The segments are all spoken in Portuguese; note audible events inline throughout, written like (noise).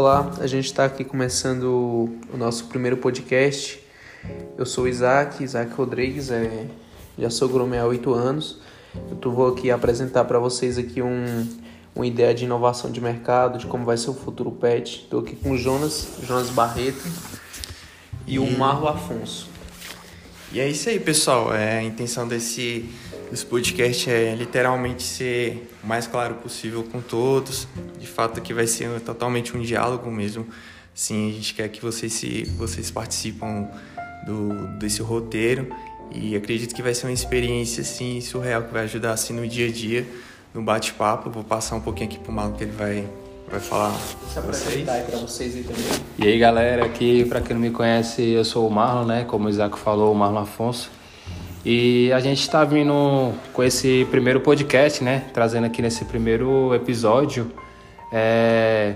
Olá, a gente está aqui começando o nosso primeiro podcast. Eu sou o Isaac, Isaac Rodrigues, é, já sou gromé há oito anos. Eu tô, vou aqui apresentar para vocês aqui um, uma ideia de inovação de mercado, de como vai ser o futuro pet. Estou aqui com o Jonas, Jonas Barreto e o Marlo Afonso. E é isso aí, pessoal. É, a intenção desse, desse podcast é literalmente ser o mais claro possível com todos. De fato, aqui vai ser totalmente um diálogo mesmo. Sim, a gente quer que vocês, se, vocês participam do, desse roteiro e acredito que vai ser uma experiência assim, surreal que vai ajudar assim, no dia a dia, no bate-papo. Vou passar um pouquinho aqui pro Malu que ele vai, vai falar. Se apresentar aí para vocês aí também. E aí galera, aqui para quem não me conhece, eu sou o Marlon, né? Como o Isaac falou, o Marlon Afonso. E a gente está vindo com esse primeiro podcast, né? Trazendo aqui nesse primeiro episódio. É...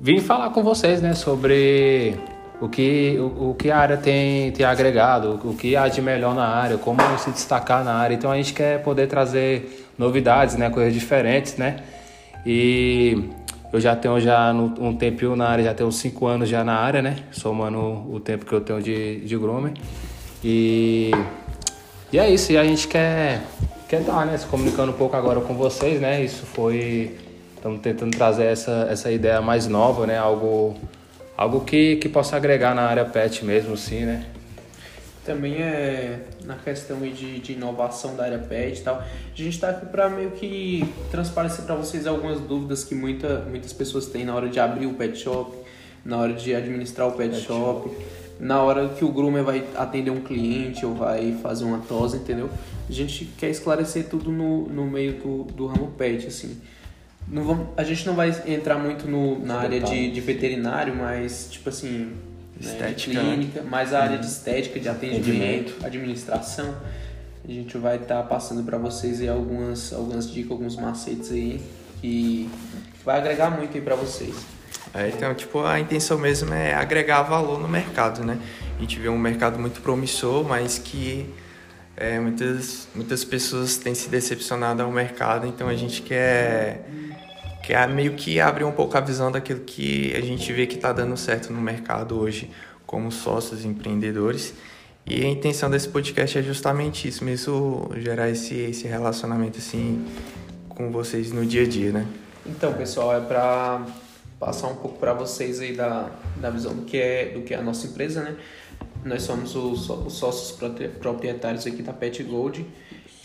Vim falar com vocês, né? Sobre o que, o, o, que a área tem, tem agregado, o que há de melhor na área, como se destacar na área. Então a gente quer poder trazer novidades, né? Coisas diferentes, né? E eu já tenho já um tempinho na área, já tenho cinco anos já na área, né? Somando o tempo que eu tenho de, de groomer. E, e é isso, e a gente quer, quer estar, né? Se comunicando um pouco agora com vocês, né? Isso foi... Estamos tentando trazer essa, essa ideia mais nova, né? Algo, algo que, que possa agregar na área pet mesmo, sim, né? também é na questão de, de inovação da área pet e tal. A gente está aqui para meio que transparecer para vocês algumas dúvidas que muita, muitas pessoas têm na hora de abrir o pet shop, na hora de administrar o pet, pet shop, shop, na hora que o groomer vai atender um cliente ou vai fazer uma tosa, entendeu? A gente quer esclarecer tudo no, no meio do, do ramo pet, assim. Não vamos, a gente não vai entrar muito no, na área de, de veterinário, mas, tipo assim, estética, né, clínica, mais a área de estética, de atendimento, administração. A gente vai estar tá passando para vocês aí algumas, algumas dicas, alguns macetes aí que vai agregar muito aí para vocês. É, então, tipo, a intenção mesmo é agregar valor no mercado, né? A gente vê um mercado muito promissor, mas que é, muitas, muitas pessoas têm se decepcionado ao mercado, então a gente quer que é meio que abre um pouco a visão daquilo que a gente vê que está dando certo no mercado hoje como sócios empreendedores. E a intenção desse podcast é justamente isso, mesmo gerar esse, esse relacionamento assim com vocês no dia a dia, né? Então, pessoal, é para passar um pouco para vocês aí da, da visão do que é do que é a nossa empresa, né? Nós somos os, os sócios proprietários aqui da Pet Gold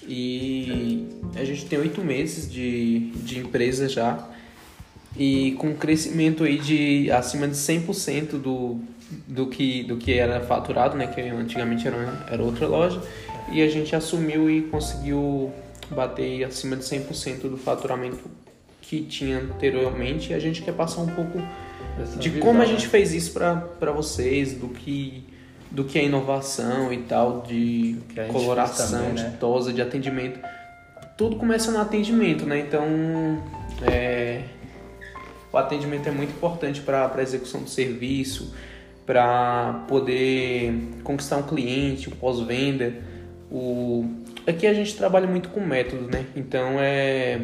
e a gente tem oito meses de, de empresa já e com crescimento aí de acima de 100% do, do, que, do que era faturado, né? Que antigamente era, era outra loja. E a gente assumiu e conseguiu bater acima de 100% do faturamento que tinha anteriormente. E a gente quer passar um pouco Essa de visão, como a gente né? fez isso para vocês, do que do que é inovação e tal, de coloração, também, né? de tosa, de atendimento. Tudo começa no atendimento, né? Então, é, o atendimento é muito importante para a execução do serviço, para poder conquistar um cliente, o pós-venda. O... Aqui a gente trabalha muito com método, né? Então, é,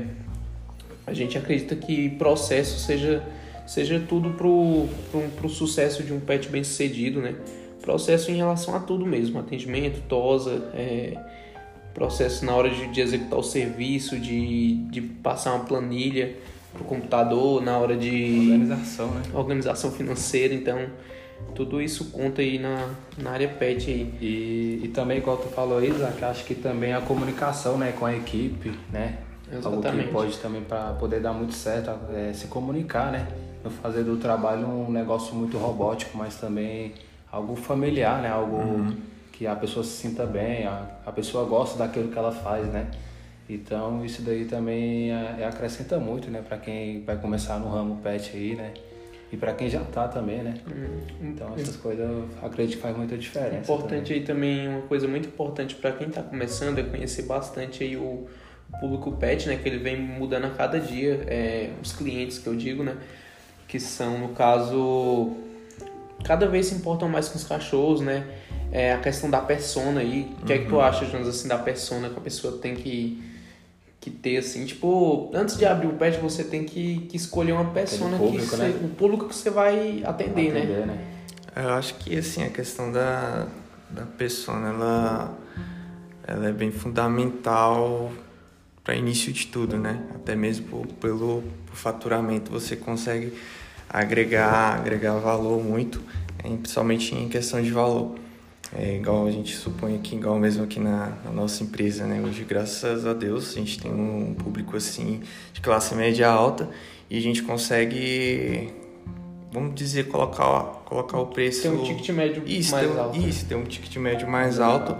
a gente acredita que processo seja, seja tudo para o sucesso de um pet bem sucedido, né? processo em relação a tudo mesmo, atendimento, tosa, é, processo na hora de, de, executar o serviço, de, de passar uma planilha para o computador, na hora de organização, né? organização financeira, então tudo isso conta aí na, na área PET aí. E, e também, igual tu falou, Isaac, acho que também a comunicação né, com a equipe, né? Exatamente. Algo que pode também para poder dar muito certo, é, se comunicar, né? Não fazer do trabalho um negócio muito robótico, mas também algo familiar, né? Algo uhum. que a pessoa se sinta bem, a, a pessoa gosta daquilo que ela faz, né? Então isso daí também é, é acrescenta muito, né? Para quem vai começar no ramo pet aí, né? E para quem já tá também, né? Uhum. Então essas coisas acredito que faz muita diferença. Importante também. aí também, uma coisa muito importante para quem tá começando é conhecer bastante aí o público pet, né? Que ele vem mudando a cada dia. É, os clientes que eu digo, né? Que são, no caso, cada vez se importam mais com os cachorros, né? É a questão da persona aí. O que uhum. é que tu uhum. acha, Jonas, assim, da persona que a pessoa tem que que ter assim, tipo, antes de abrir o pet você tem que, que escolher uma persona público, que você, né? o público que você vai atender, né? Atender, né? Eu acho que assim a questão da, da persona ela, ela é bem fundamental para início de tudo, né? Até mesmo por- pelo, por faturamento você consegue agregar agregar valor muito, em- principalmente em questão de valor. É igual a gente supõe aqui, igual mesmo aqui na, na nossa empresa, né? Hoje, graças a Deus, a gente tem um público assim de classe média alta e a gente consegue, vamos dizer, colocar, colocar o preço. Tem um ticket médio isso, mais tem, alto. né? Isso, tem um ticket médio mais alto.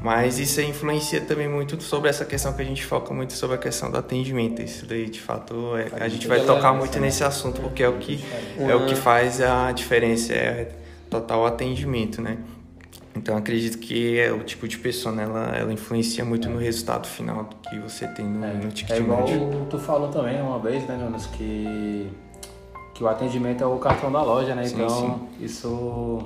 Mas isso influencia também muito sobre essa questão que a gente foca muito sobre a questão do atendimento. Isso daí, de fato, é- a gente vai tocar muito nesse assunto, porque é o que, é o que faz a diferença, é total atendimento, né? Então, acredito que é o tipo de pessoa, né, ela, ela influencia muito no resultado final que você tem no, no ticket É igual médio. tu falou também uma vez, né, Jonas, que, que o atendimento é o cartão da loja, né? Sim, Então, isso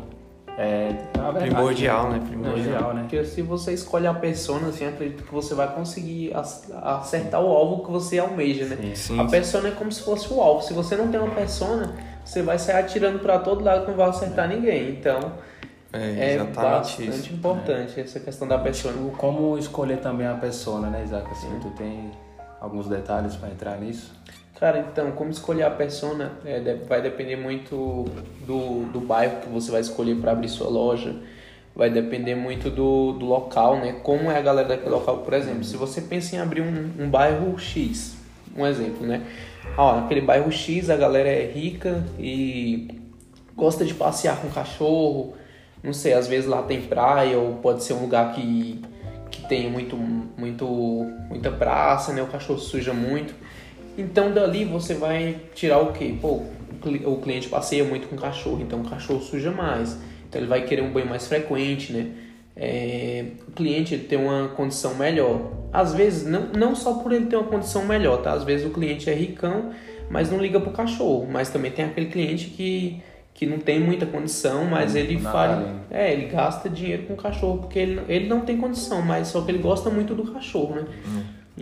é verdade, Primordial, né? Primordial. Né? Porque se você escolhe a persona, assim, acredito que você vai conseguir ac- acertar o alvo que você almeja, né? Sim. Sim, A persona é como se fosse o alvo. Se você não tem uma persona, você vai sair atirando pra todo lado e não vai acertar ninguém. Então, é é bastante isso. importante essa questão da persona. O- Como escolher também a persona, né, Isaac? Assim, tu tem alguns detalhes para entrar nisso? Cara, então, como escolher a persona é, vai depender muito do, do bairro que você vai escolher para abrir sua loja. Vai depender muito do, do local, né? Como é a galera daquele local, por exemplo. Se você pensa em abrir um, um bairro X, um exemplo, né? Ó, naquele bairro X a galera é rica e gosta de passear com cachorro. Não sei, às vezes lá tem praia ou pode ser um lugar que, que tem muito, muito, muita praça, né? O cachorro suja muito. Então dali você vai tirar o quê? Pô, o cli- o cliente passeia muito com o cachorro, então o cachorro suja mais. Então ele vai querer um banho mais frequente, né? É, o cliente tem uma condição melhor. Às vezes, não, não só por ele ter uma condição melhor, tá? Às vezes o cliente é ricão, mas não liga pro cachorro. Mas também tem aquele cliente que, que não tem muita condição, mas ele faz. É, ele gasta dinheiro com o cachorro, porque ele, ele não tem condição, mas só que ele gosta muito do cachorro, né?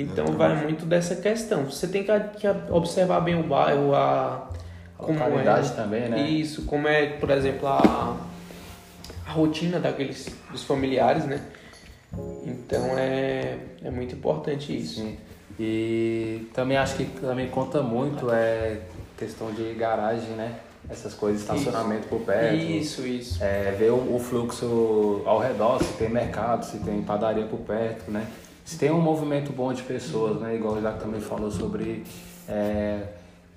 Então vai muito dessa questão. Você tem que, que observar bem o bairro, a, A como é, também, né? Isso, como é, por exemplo, a, a rotina daqueles dos familiares, né? Então é, é muito importante isso. Sim. E também acho que também conta muito é questão de garagem, né? Essas coisas, estacionamento por perto. Isso, isso. É, ver o, o fluxo ao redor, se tem mercado, se tem padaria por perto, né? Se tem um movimento bom de pessoas, né? Igual o Isaac também falou sobre é,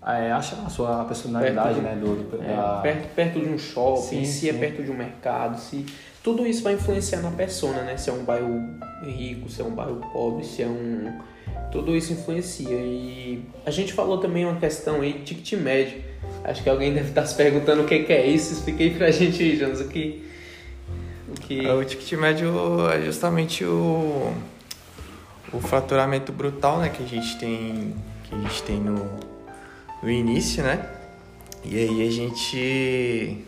é, achar a sua personalidade, Perto- né? Do, do- É, da- perto, perto de um shopping, Sim, se é sim. perto de um mercado, se tudo isso vai influenciar na persona, né? Se é um bairro rico, se é um bairro pobre, se é um tudo isso influencia e a gente falou também uma questão aí de ticket médio. Acho que alguém deve estar se perguntando o que que é isso. Expliquei pra gente aí, Jonas, o que o que É, O ticket médio é justamente o, o faturamento brutal né, que a gente tem, que a gente tem no, no início, né? E aí a gente.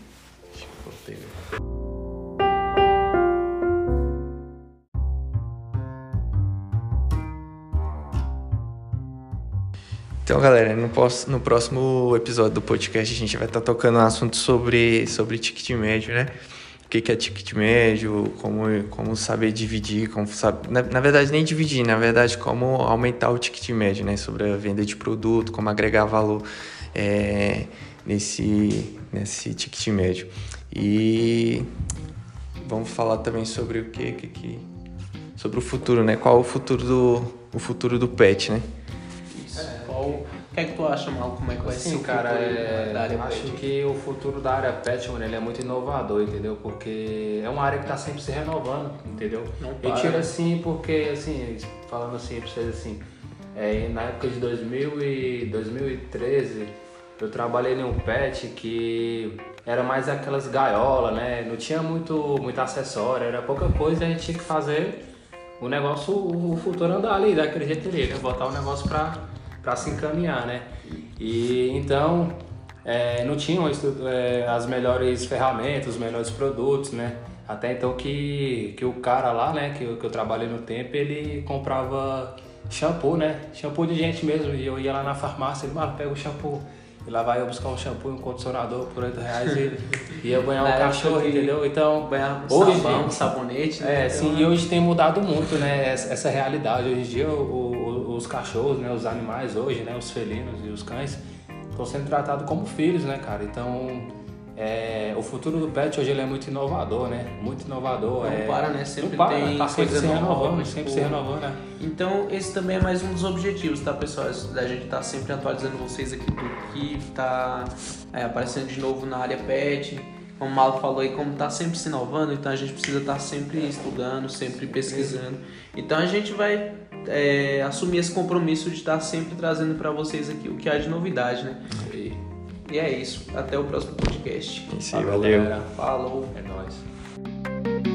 Então, galera, no, no próximo episódio do podcast a gente vai estar tocando um assunto sobre, sobre ticket médio, né? Que, que é ticket médio, como, como saber dividir, como saber, na, na verdade nem dividir, na verdade como aumentar o ticket médio, né? Sobre a venda de produto, como agregar valor é, nesse, nesse ticket médio. E vamos falar também sobre o que, que, que sobre o futuro, né? Qual o futuro do o futuro do pet, né? isso. Qual, o que é que tu acha, Mal? Como é que vai ser Sim, o cara, futuro é, da área acho pet? que o futuro da área pet, mano, ele é muito inovador, entendeu? Porque é uma área que tá sempre se renovando, entendeu? Não Eu tiro né? assim porque, assim, falando assim pra vocês assim, é, na época de 2000 e 2013, eu trabalhei em um pet que era mais aquelas gaiolas, né? Não tinha muito, muito acessório, era pouca coisa e a gente tinha que fazer o negócio, o futuro andar ali, daquele jeito ali, né? Botar o negócio pra, pra se encaminhar, né? E então é, não tinham é, as melhores ferramentas, os melhores produtos, né? Até então que, que o cara lá, né, que eu, que eu trabalhei no tempo, ele comprava shampoo, né? Shampoo de gente mesmo. E eu ia lá na farmácia, ele, mano, pega o shampoo. E lá vai eu buscar um shampoo e um condicionador por 8 reais e (laughs) ia banhar um cachorro, entendeu? Então, banhar hoje, sabão, sabonete, né? É, sim, então, e hoje tem mudado muito, né, essa, essa realidade. Hoje em dia o, os cachorros, né, os animais hoje, né, os felinos e os cães estão sendo tratados como filhos, né, cara? Então, é, o futuro do pet hoje ele é muito inovador, né? Muito inovador. Não é... para, né? Sempre para, tem tá sempre se renovando, tipo... sempre se renovando, né? Então, esse também é mais um dos objetivos, tá, pessoal? Da gente tá sempre atualizando vocês aqui do que tá é, aparecendo de novo na área pet. Como o Malo falou aí, como tá sempre se inovando, então a gente precisa estar tá sempre estudando, sempre pesquisando. Então a gente vai é, assumir esse compromisso de estar sempre trazendo para vocês aqui o que há de novidade, né? E é isso. Até o próximo podcast. Sim, valeu. Falou. É nóis.